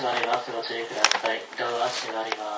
足割ります。ご注意ください。両足割ります。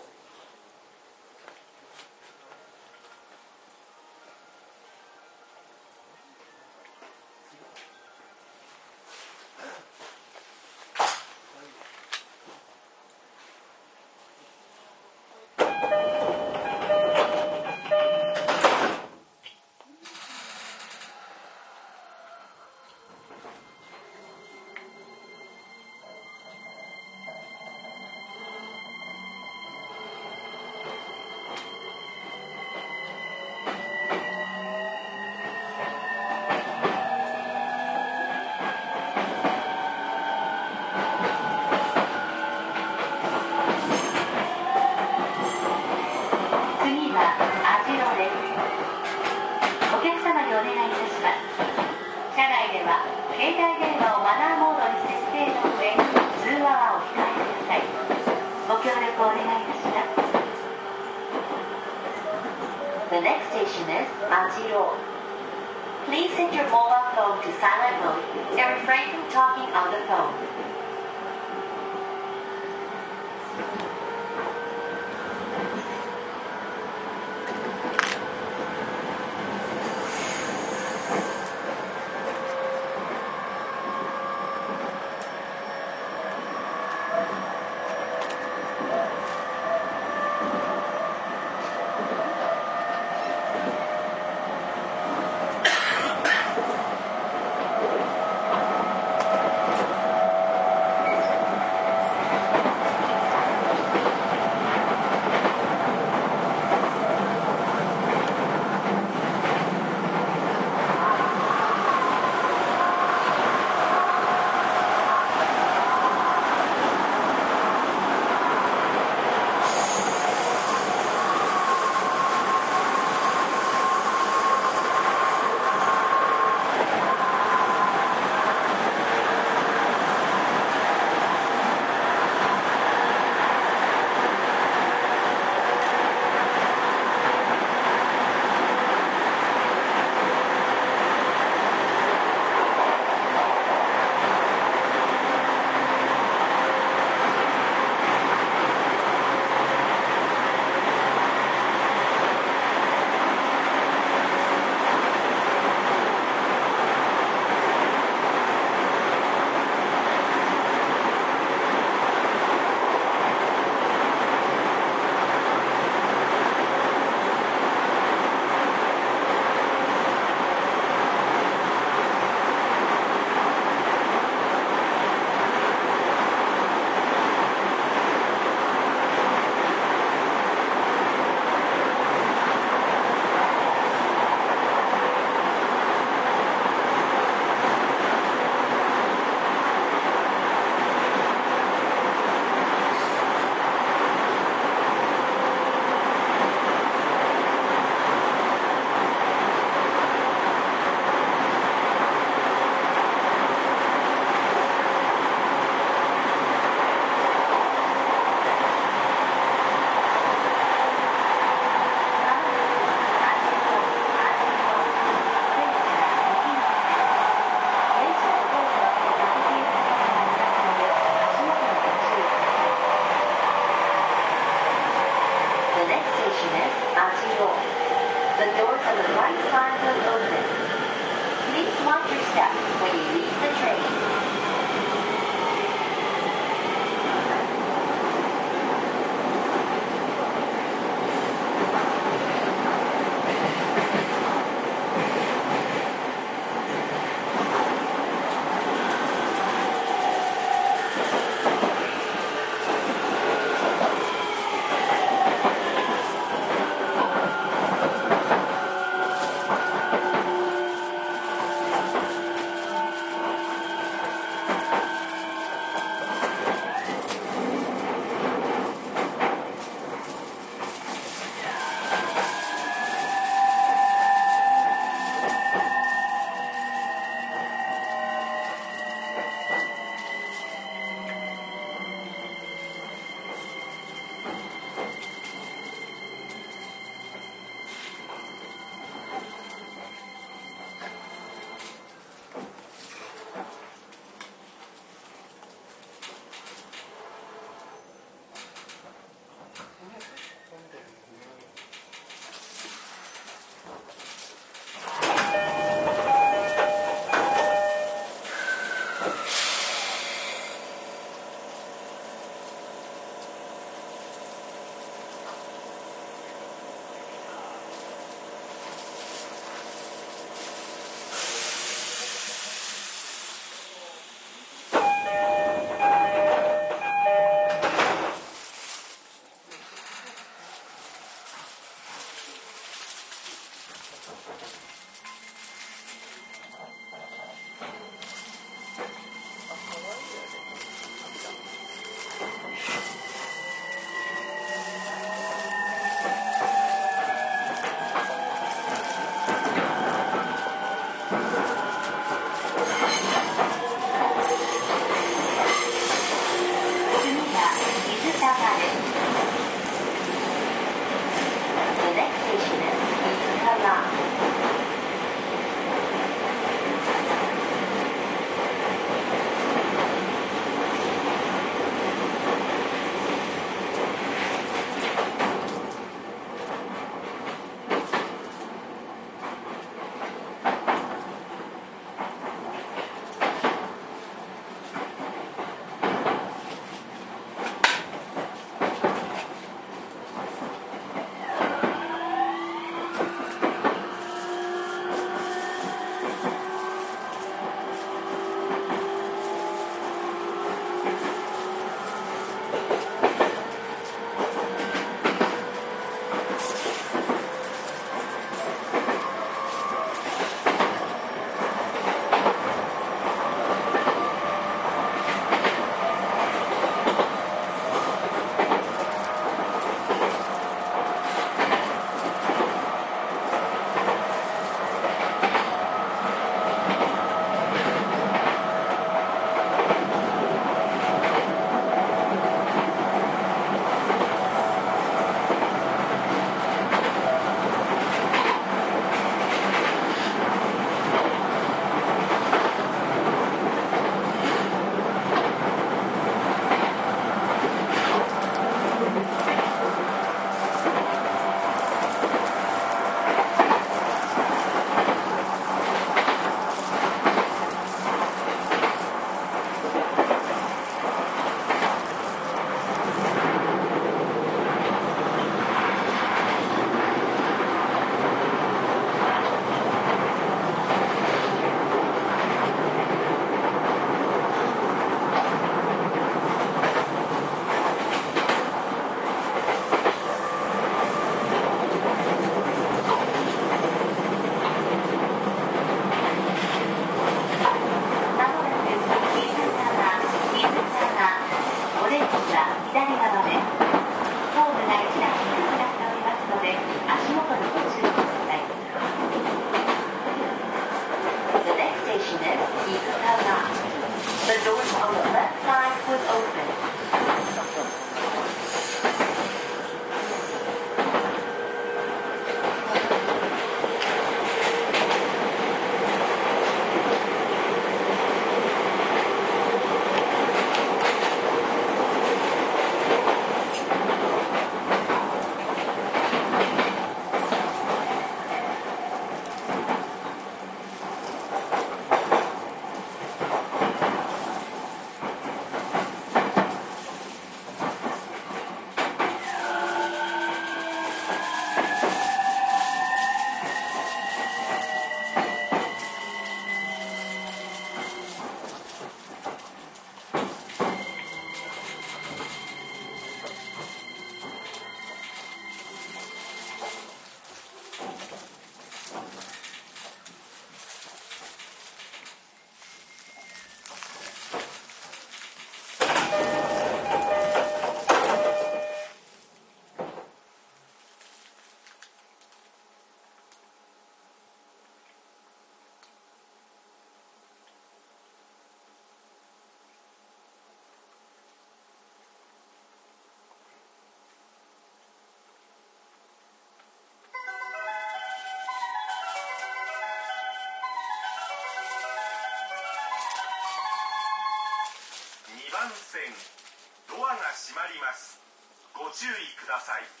ださい。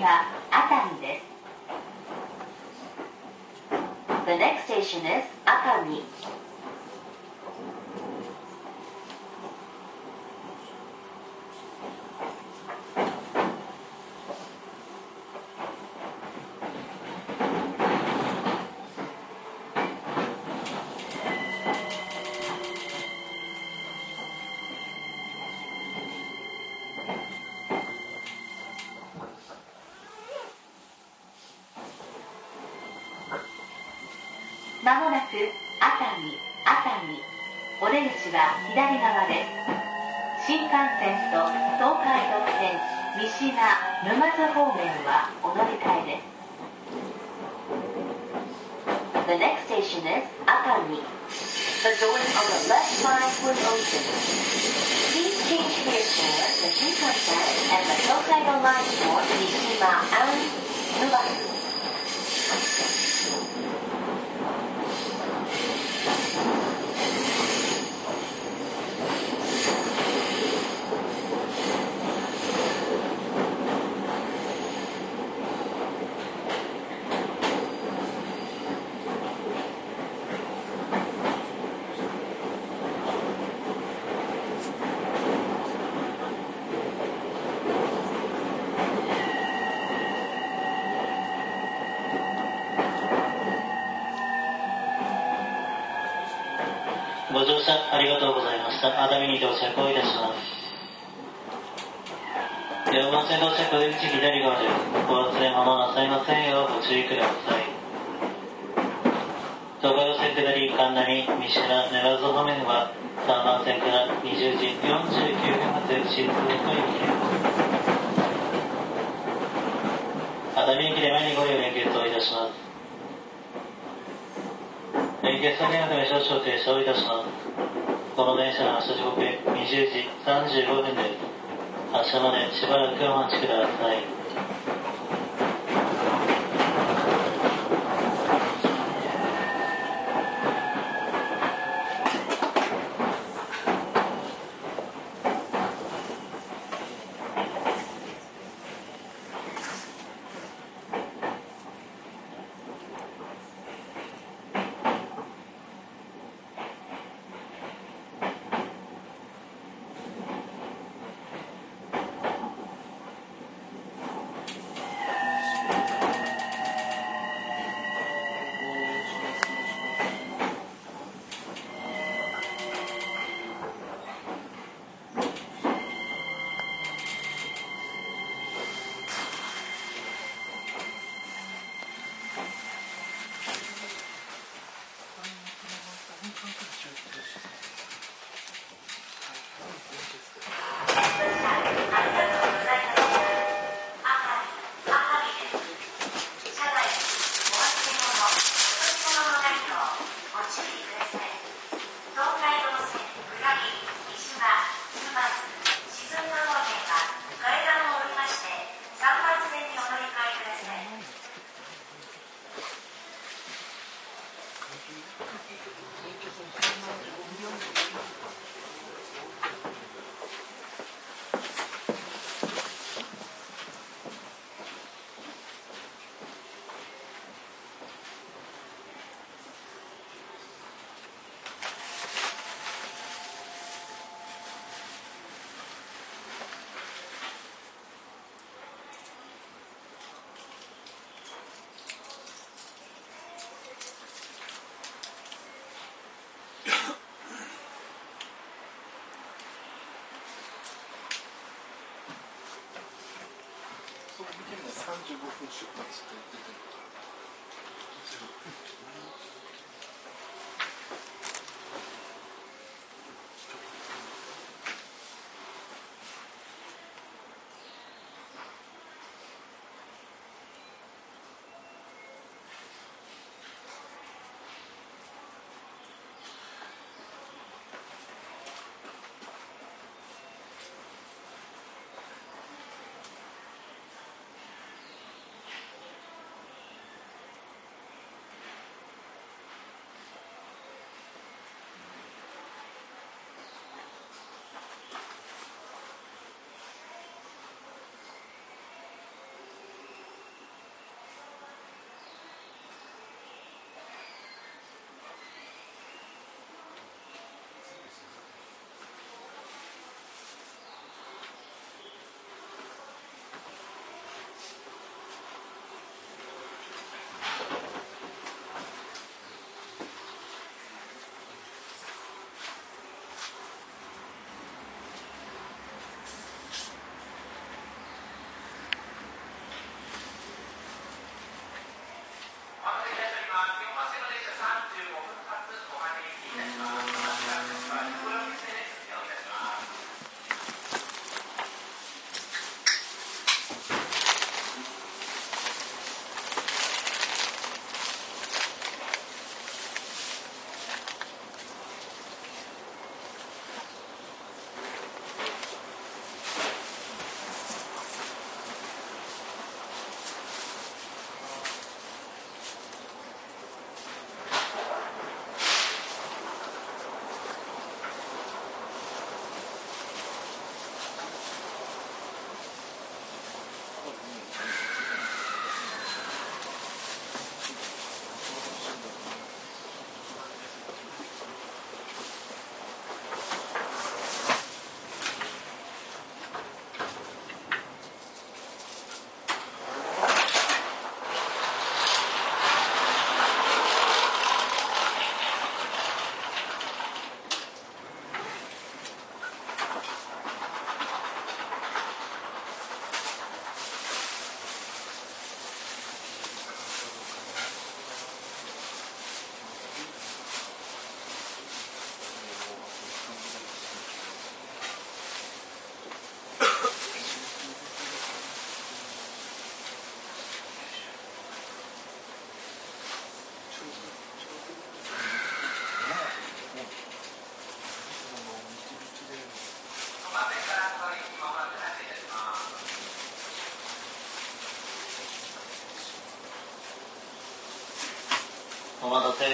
次は熱海です The next station is The on the left side will open. Please change here for the Shinkansen and the Tokaido line for Mishima and ありがとうございました。熱海に到着をいたします。4番線到着出口左側です。ご発電間もなさいませんようご注意ください。東海道線下り神奈三島沼津方面は3番線から20時49分発新通と行きます。熱海駅で前にご利用連結をいたします。連結作業のため少々停車をいたします。この電車の発車時刻20時35分です。発車までしばらくお待ちください。35分出発って言ってて。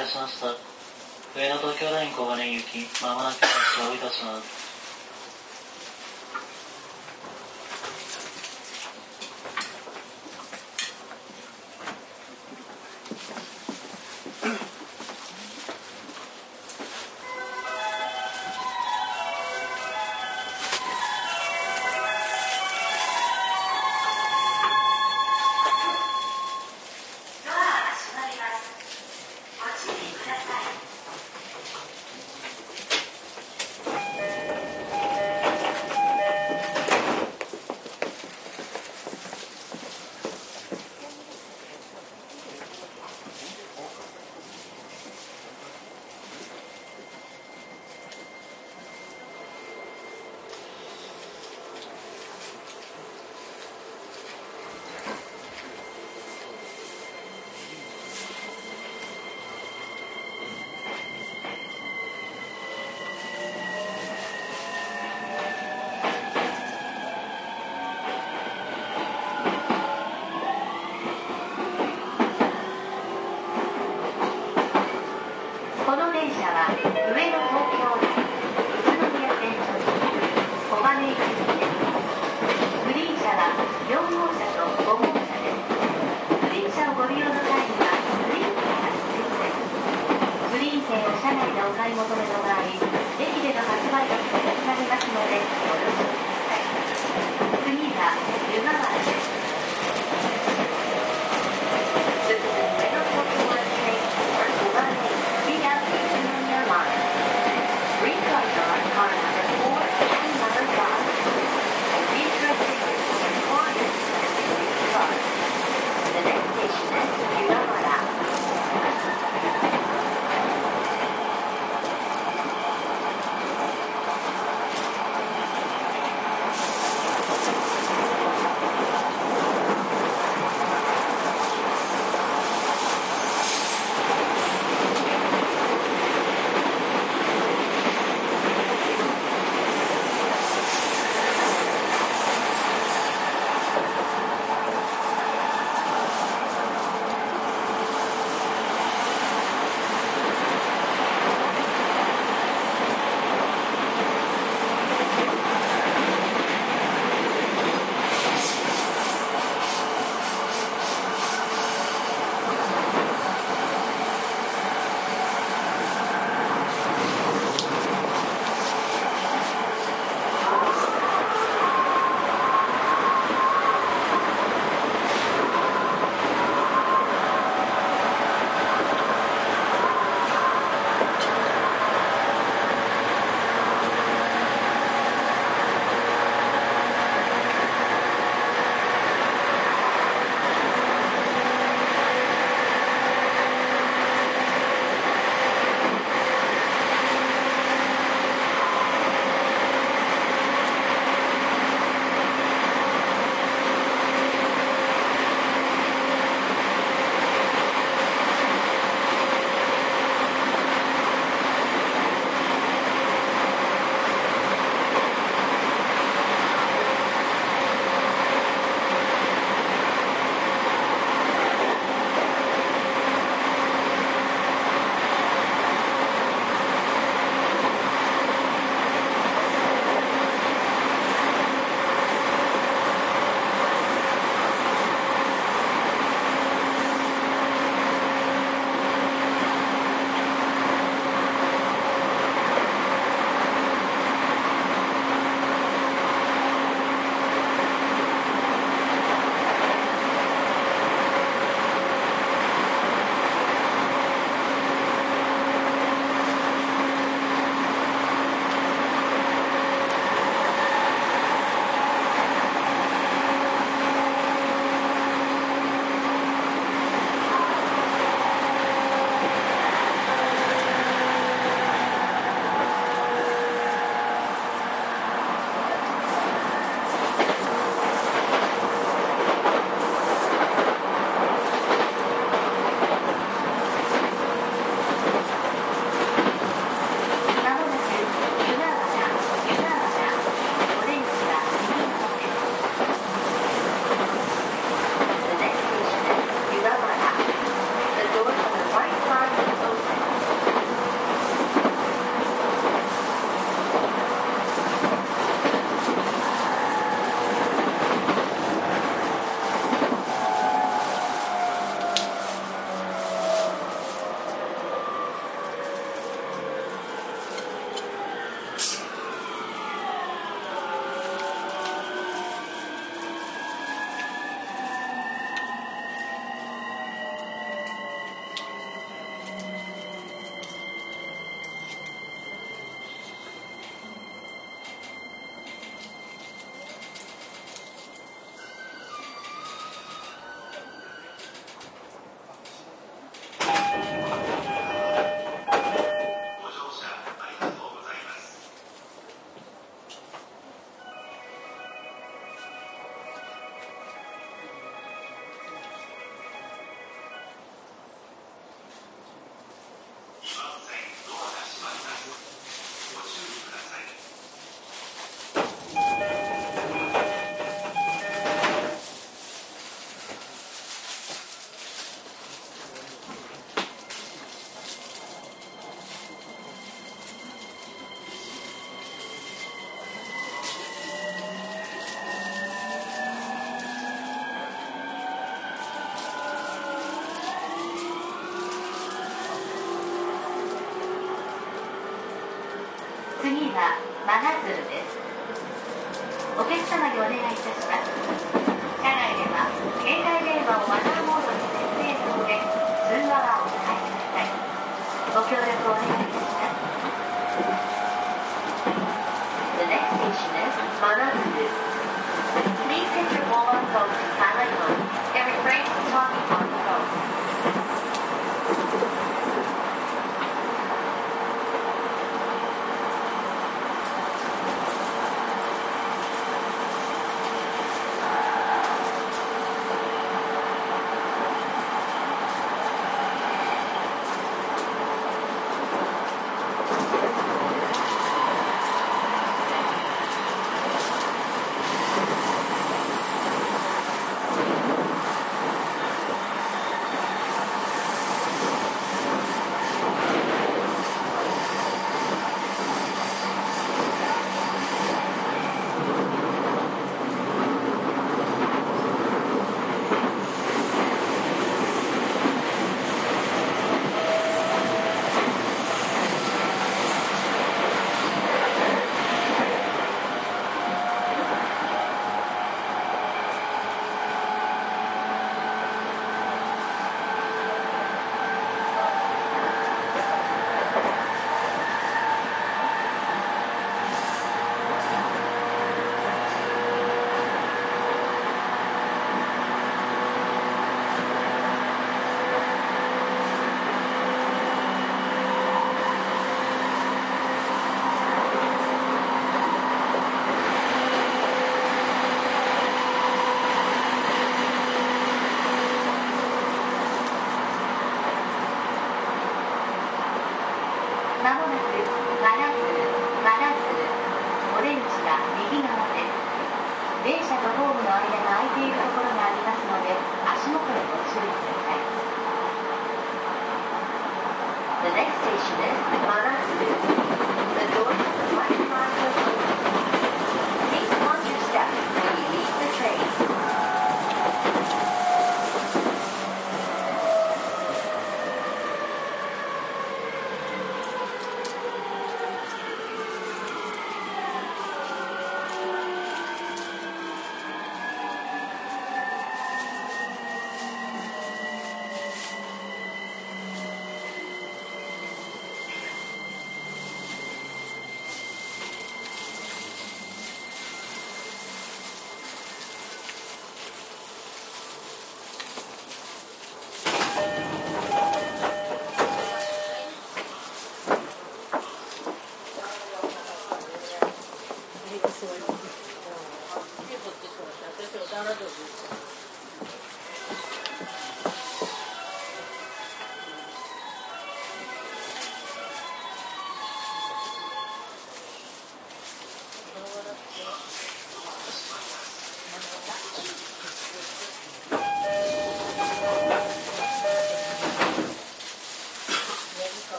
いたしました。上野東京ライン小金行き、まもなく発車をいたします。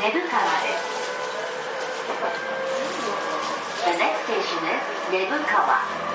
根府川です The next station is 根府川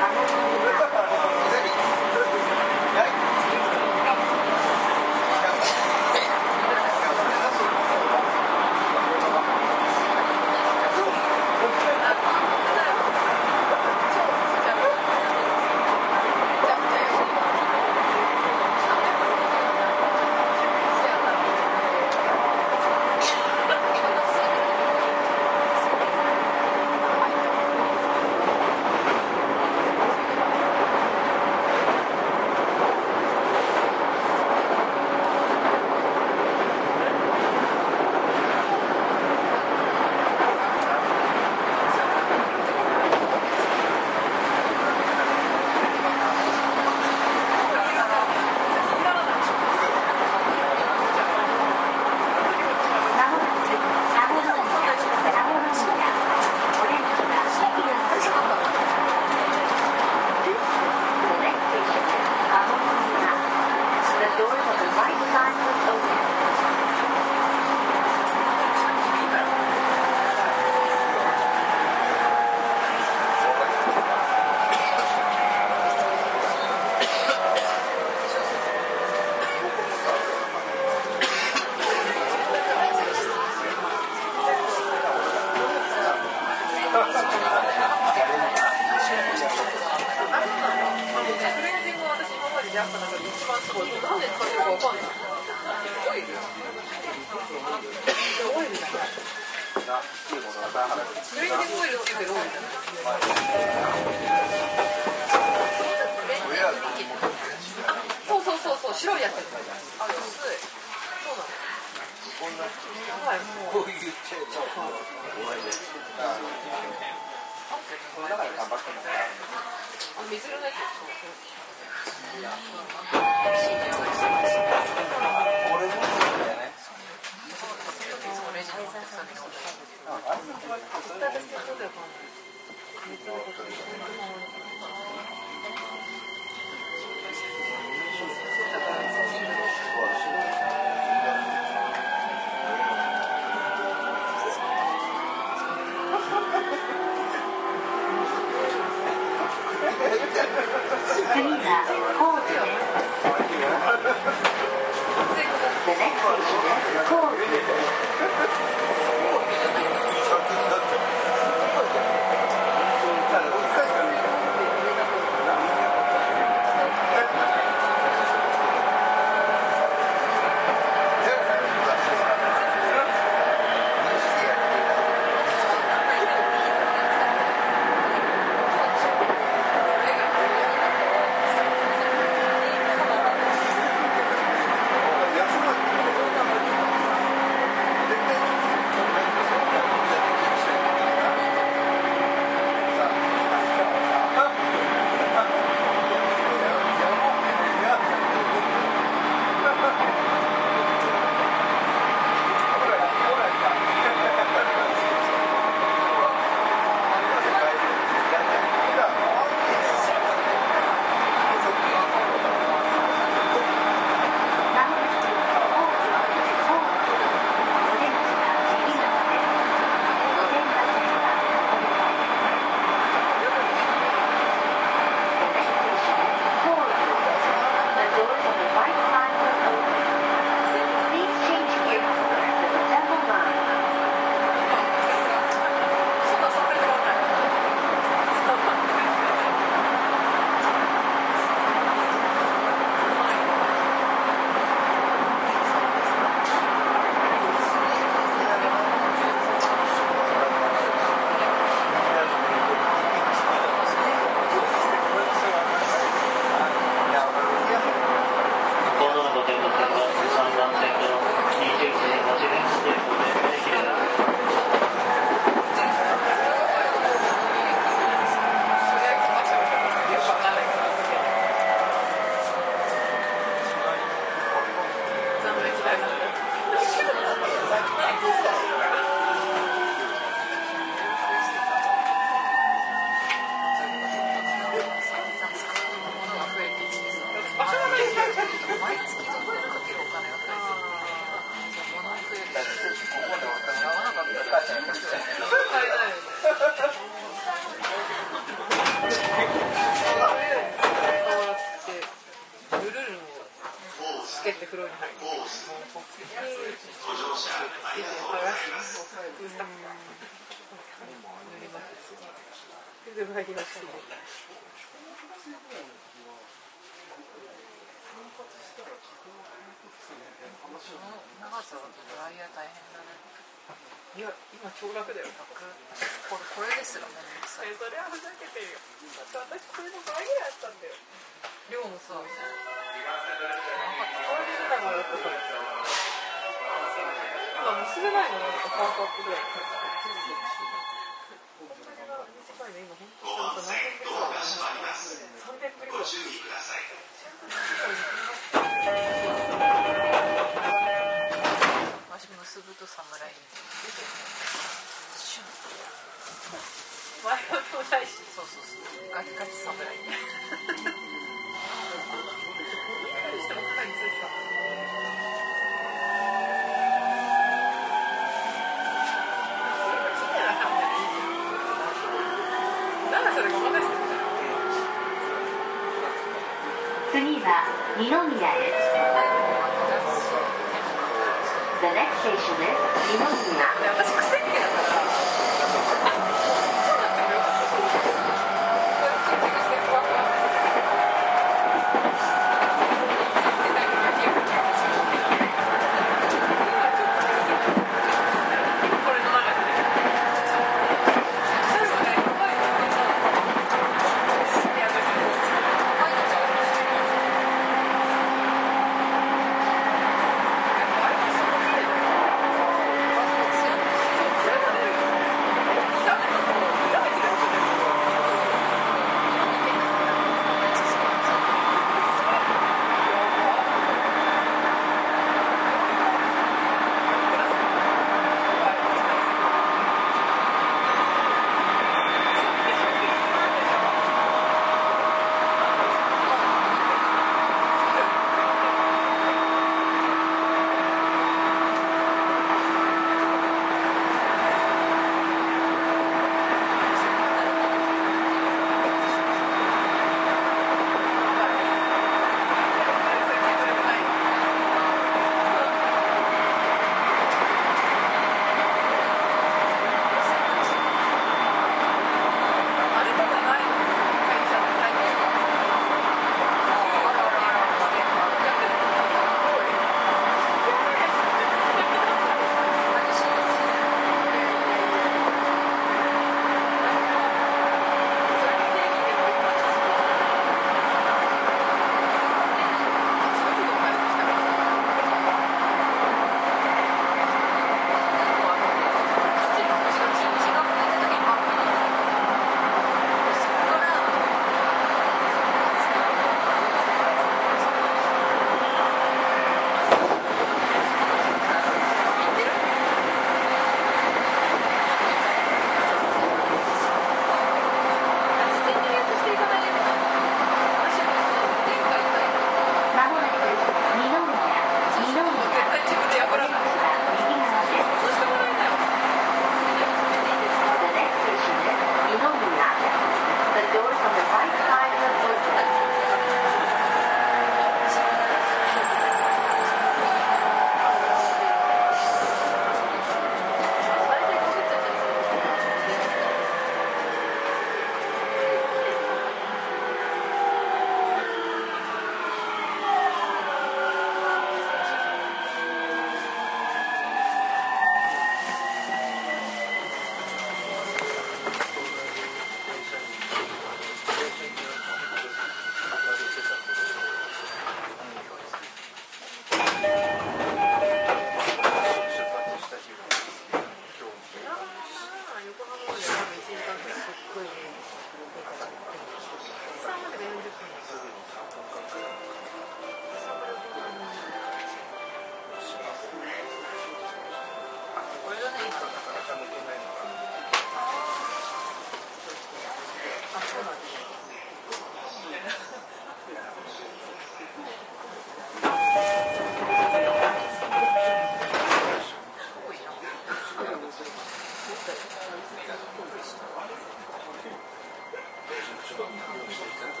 人は、日本の人みたいなこ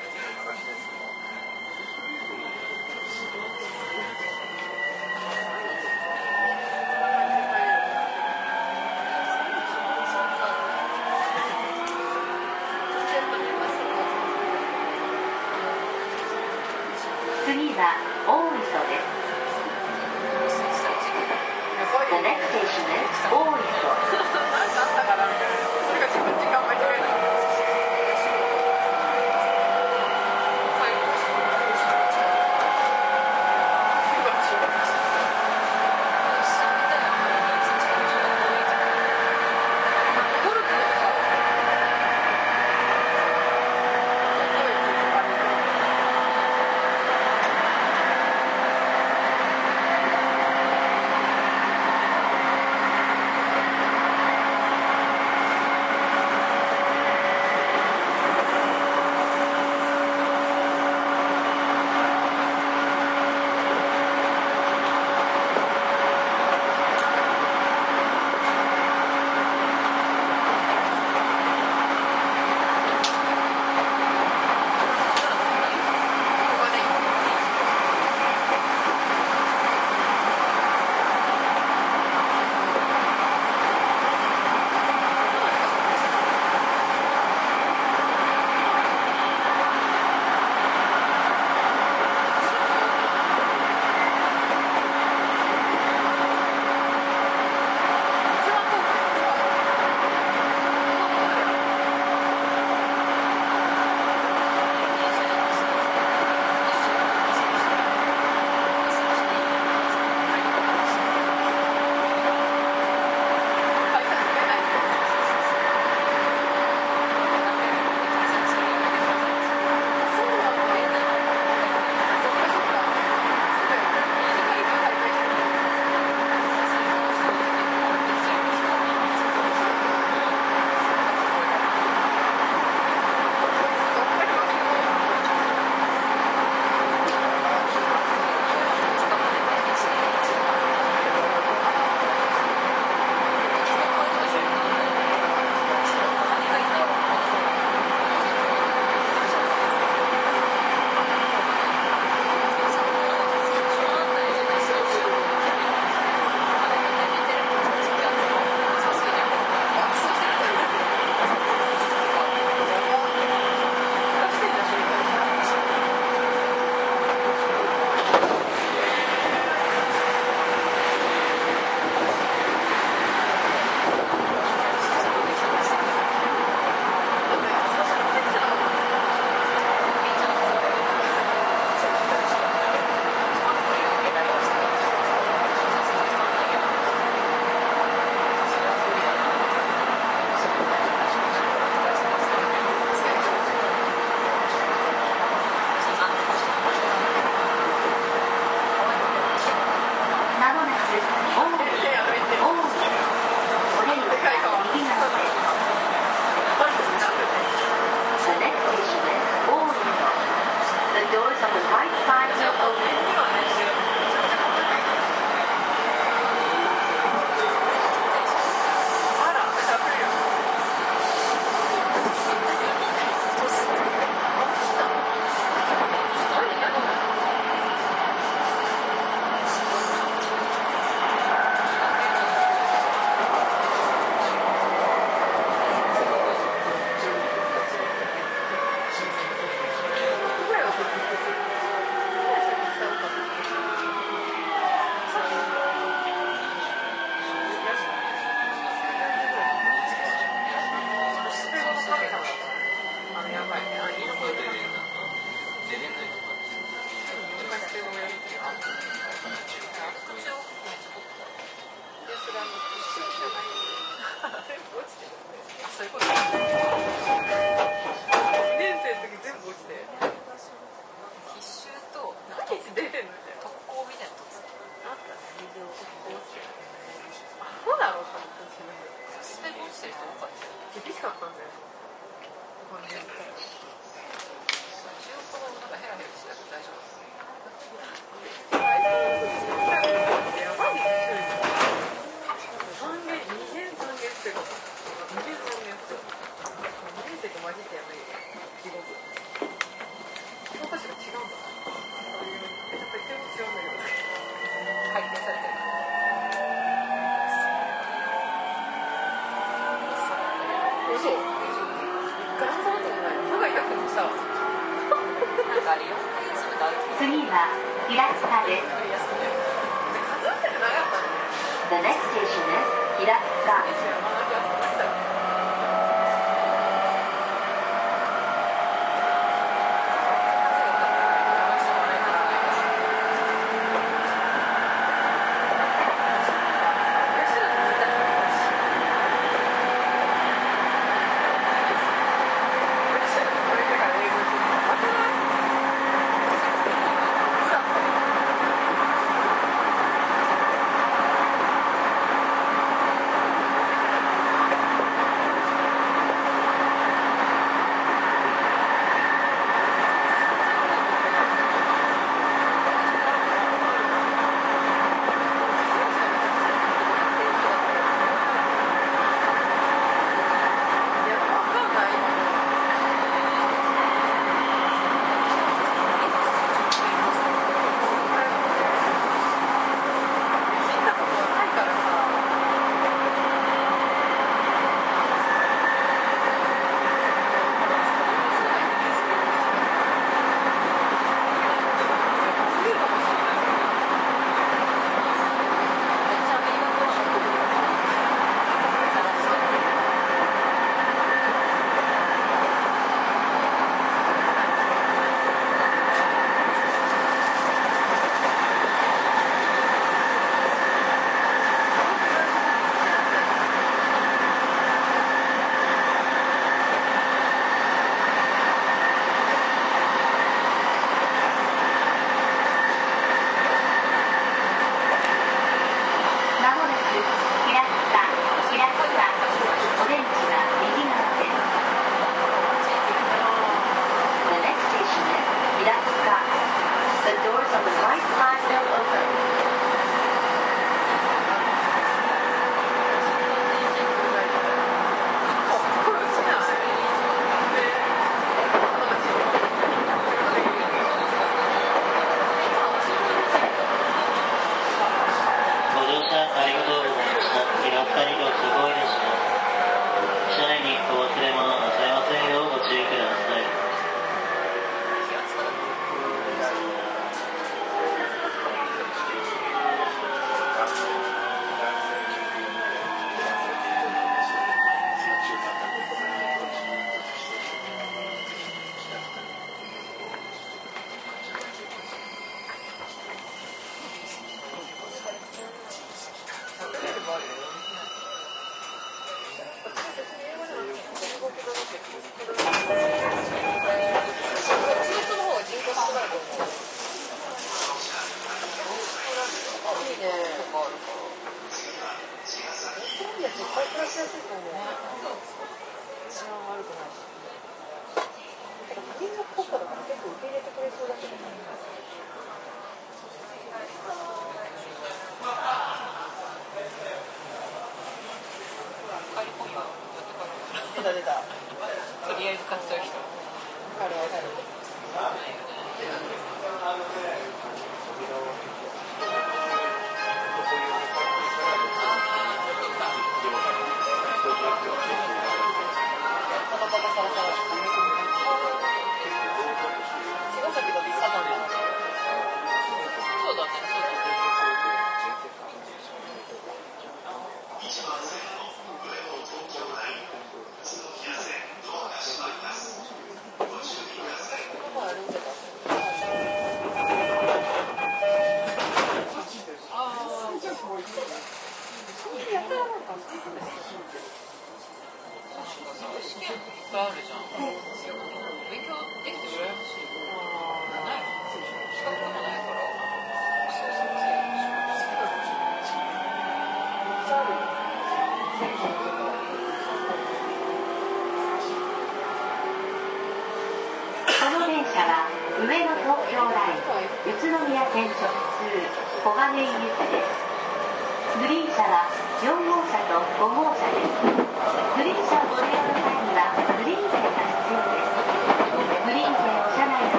と。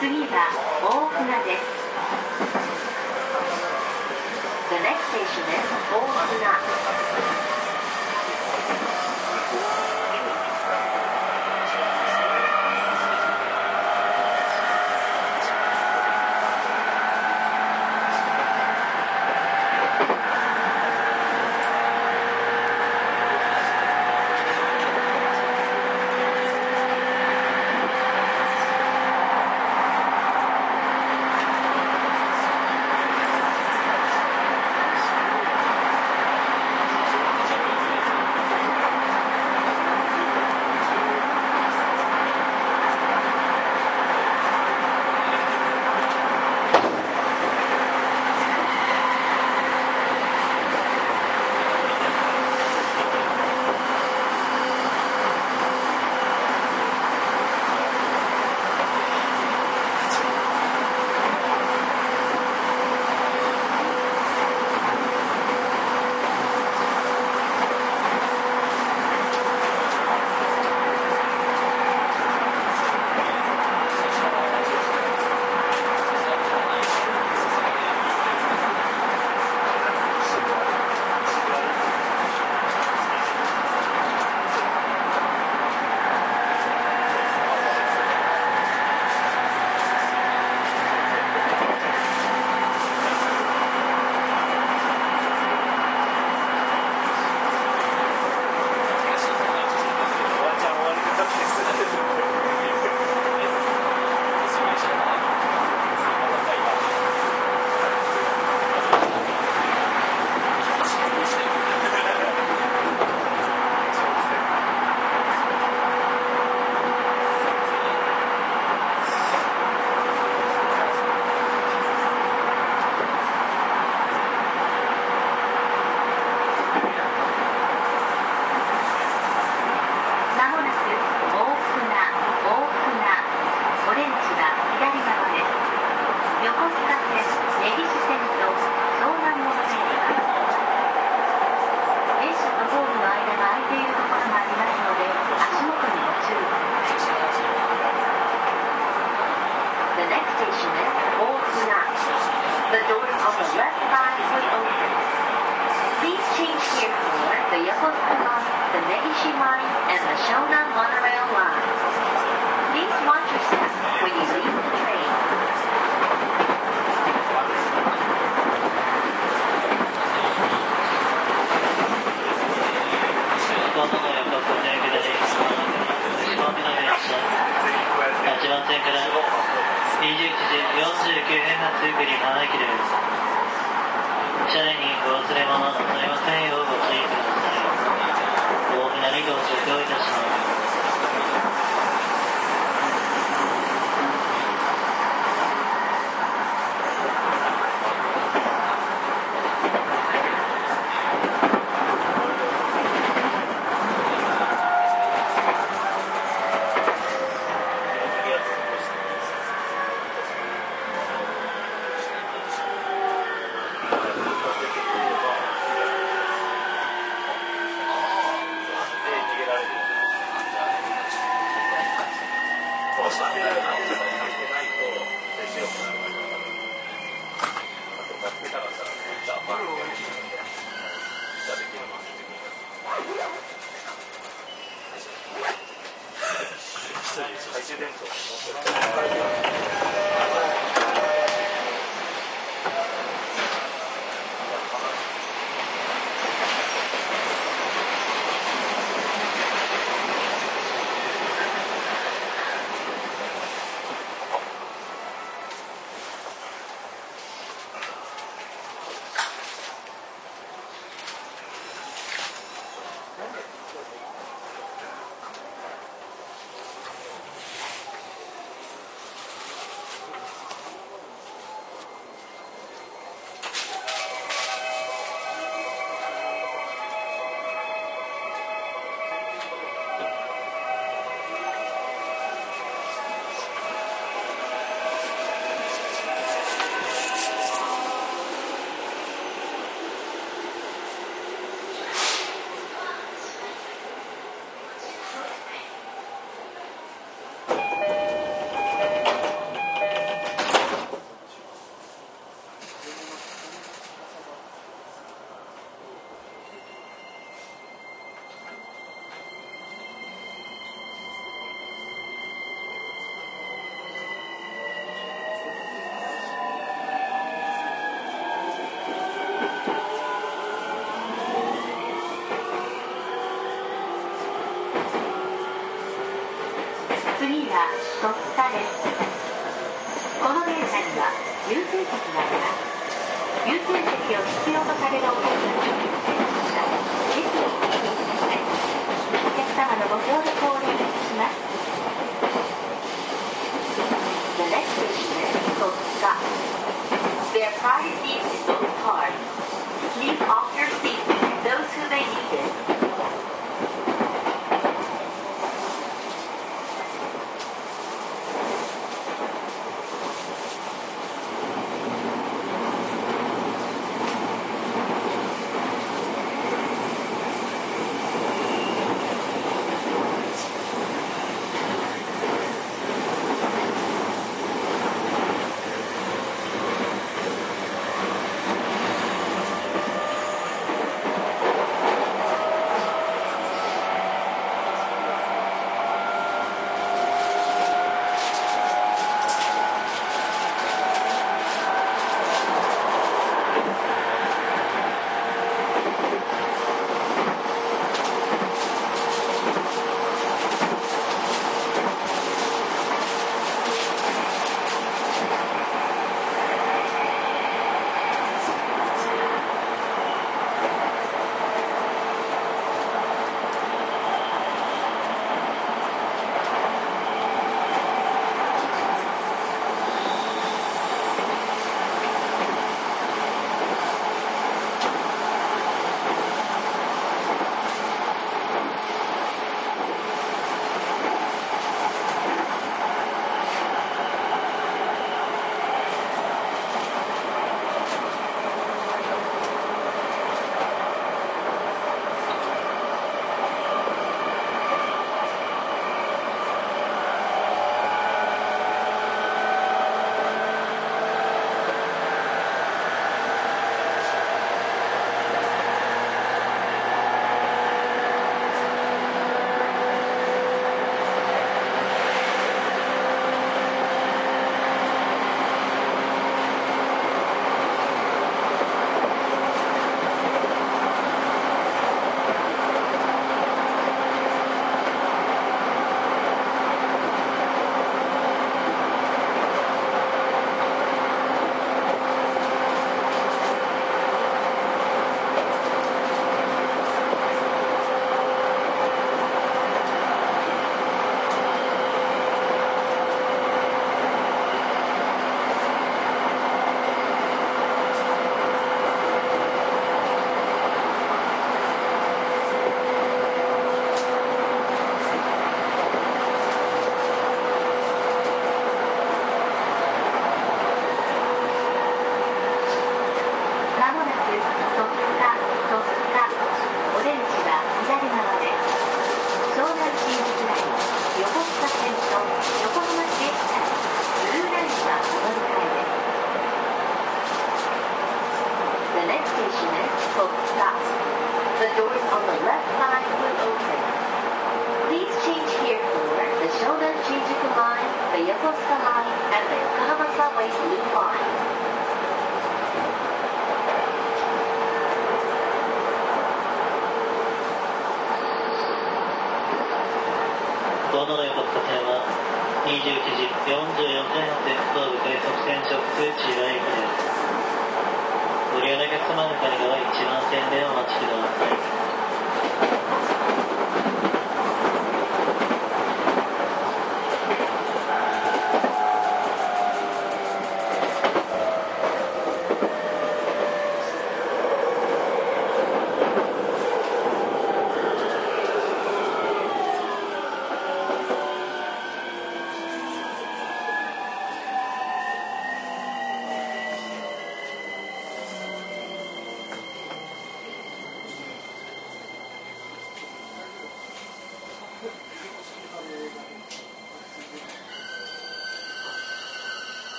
次は大船です。The next station is 大船。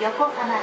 横浜